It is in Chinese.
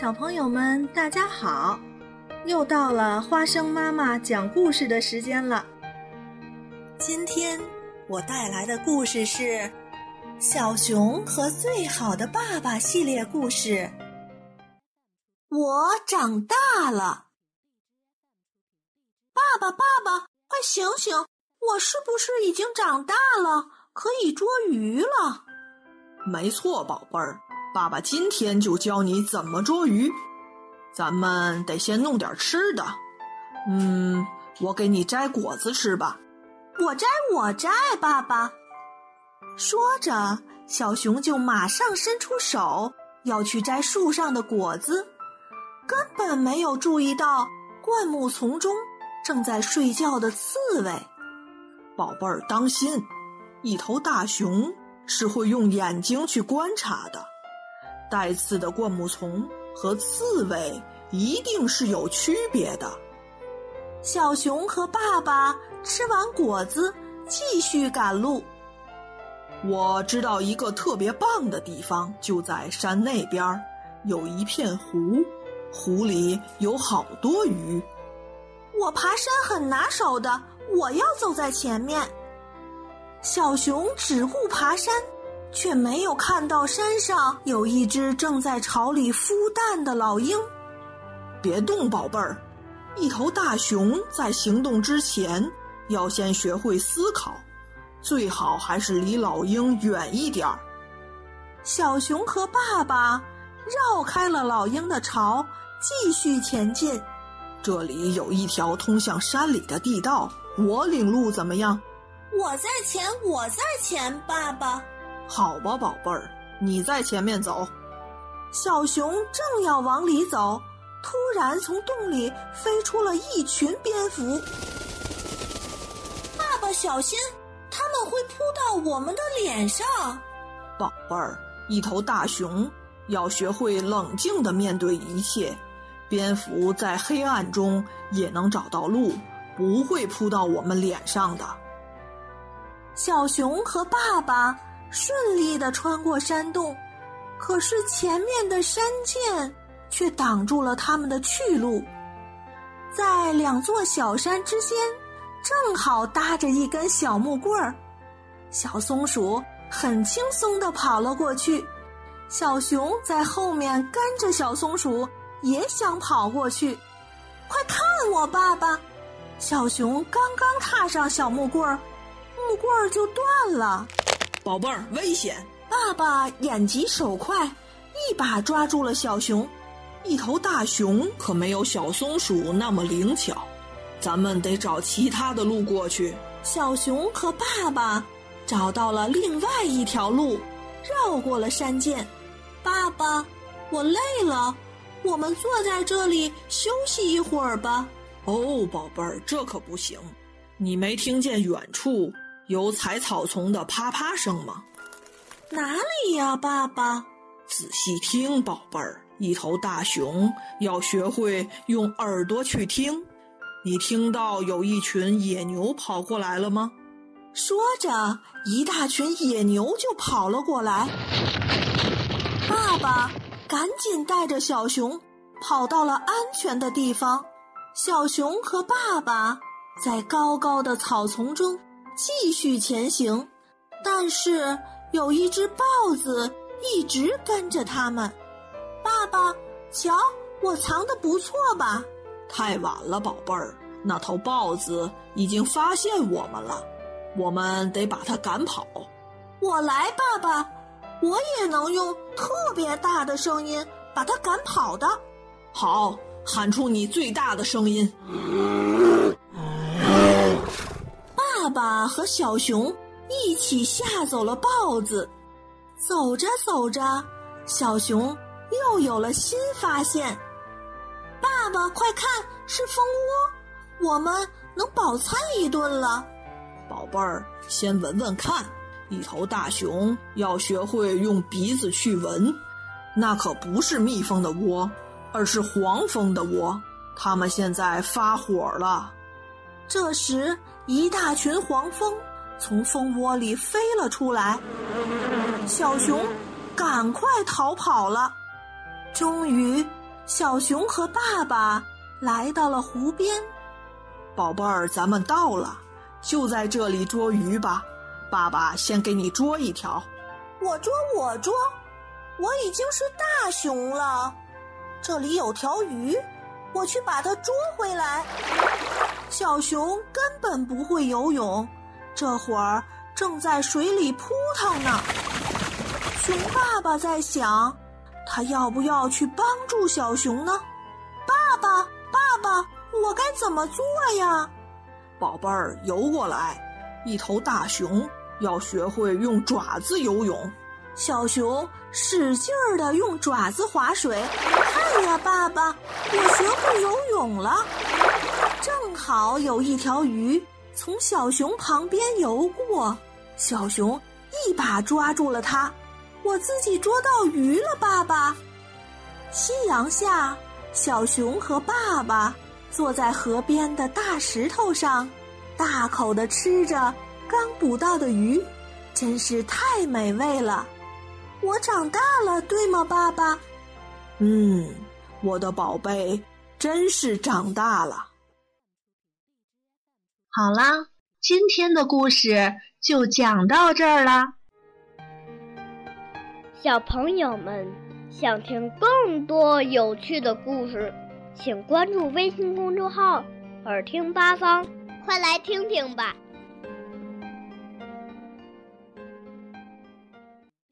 小朋友们，大家好！又到了花生妈妈讲故事的时间了。今天我带来的故事是《小熊和最好的爸爸》系列故事。我长大了，爸爸，爸爸，快醒醒！我是不是已经长大了，可以捉鱼了？没错，宝贝儿。爸爸今天就教你怎么捉鱼，咱们得先弄点吃的。嗯，我给你摘果子吃吧。我摘，我摘，爸爸。说着，小熊就马上伸出手要去摘树上的果子，根本没有注意到灌木丛中正在睡觉的刺猬。宝贝儿，当心，一头大熊是会用眼睛去观察的。带刺的灌木丛和刺猬一定是有区别的。小熊和爸爸吃完果子，继续赶路。我知道一个特别棒的地方，就在山那边儿，有一片湖，湖里有好多鱼。我爬山很拿手的，我要走在前面。小熊只顾爬山。却没有看到山上有一只正在巢里孵蛋的老鹰。别动，宝贝儿！一头大熊在行动之前要先学会思考，最好还是离老鹰远一点儿。小熊和爸爸绕开了老鹰的巢，继续前进。这里有一条通向山里的地道，我领路怎么样？我在前，我在前，爸爸。好吧，宝贝儿，你在前面走。小熊正要往里走，突然从洞里飞出了一群蝙蝠。爸爸，小心，他们会扑到我们的脸上。宝贝儿，一头大熊要学会冷静的面对一切。蝙蝠在黑暗中也能找到路，不会扑到我们脸上的。小熊和爸爸。顺利的穿过山洞，可是前面的山涧却挡住了他们的去路。在两座小山之间，正好搭着一根小木棍儿。小松鼠很轻松的跑了过去，小熊在后面跟着小松鼠，也想跑过去。快看我，爸爸！小熊刚刚踏上小木棍儿，木棍儿就断了。宝贝儿，危险！爸爸眼疾手快，一把抓住了小熊。一头大熊可没有小松鼠那么灵巧，咱们得找其他的路过去。小熊和爸爸找到了另外一条路，绕过了山涧。爸爸，我累了，我们坐在这里休息一会儿吧。哦，宝贝儿，这可不行，你没听见远处？有踩草丛的啪啪声吗？哪里呀，爸爸？仔细听，宝贝儿，一头大熊要学会用耳朵去听。你听到有一群野牛跑过来了吗？说着，一大群野牛就跑了过来。爸爸赶紧带着小熊跑到了安全的地方。小熊和爸爸在高高的草丛中。继续前行，但是有一只豹子一直跟着他们。爸爸，瞧，我藏的不错吧？太晚了，宝贝儿，那头豹子已经发现我们了，我们得把它赶跑。我来，爸爸，我也能用特别大的声音把它赶跑的。好，喊出你最大的声音。爸和小熊一起吓走了豹子，走着走着，小熊又有了新发现。爸爸，快看，是蜂窝，我们能饱餐一顿了。宝贝儿，先闻闻看。一头大熊要学会用鼻子去闻，那可不是蜜蜂的窝，而是黄蜂的窝。它们现在发火了。这时，一大群黄蜂从蜂窝里飞了出来，小熊赶快逃跑了。终于，小熊和爸爸来到了湖边。宝贝儿，咱们到了，就在这里捉鱼吧。爸爸先给你捉一条。我捉，我捉，我已经是大熊了。这里有条鱼，我去把它捉回来。小熊根本不会游泳，这会儿正在水里扑腾呢。熊爸爸在想，他要不要去帮助小熊呢？爸爸，爸爸，我该怎么做呀？宝贝儿，游过来。一头大熊要学会用爪子游泳。小熊使劲儿的用爪子划水。看呀，爸爸，我学会游泳了。正好有一条鱼从小熊旁边游过，小熊一把抓住了它。我自己捉到鱼了，爸爸。夕阳下，小熊和爸爸坐在河边的大石头上，大口的吃着刚捕到的鱼，真是太美味了。我长大了，对吗，爸爸？嗯，我的宝贝，真是长大了。好啦，今天的故事就讲到这儿啦。小朋友们想听更多有趣的故事，请关注微信公众号“耳听八方”，快来听听吧。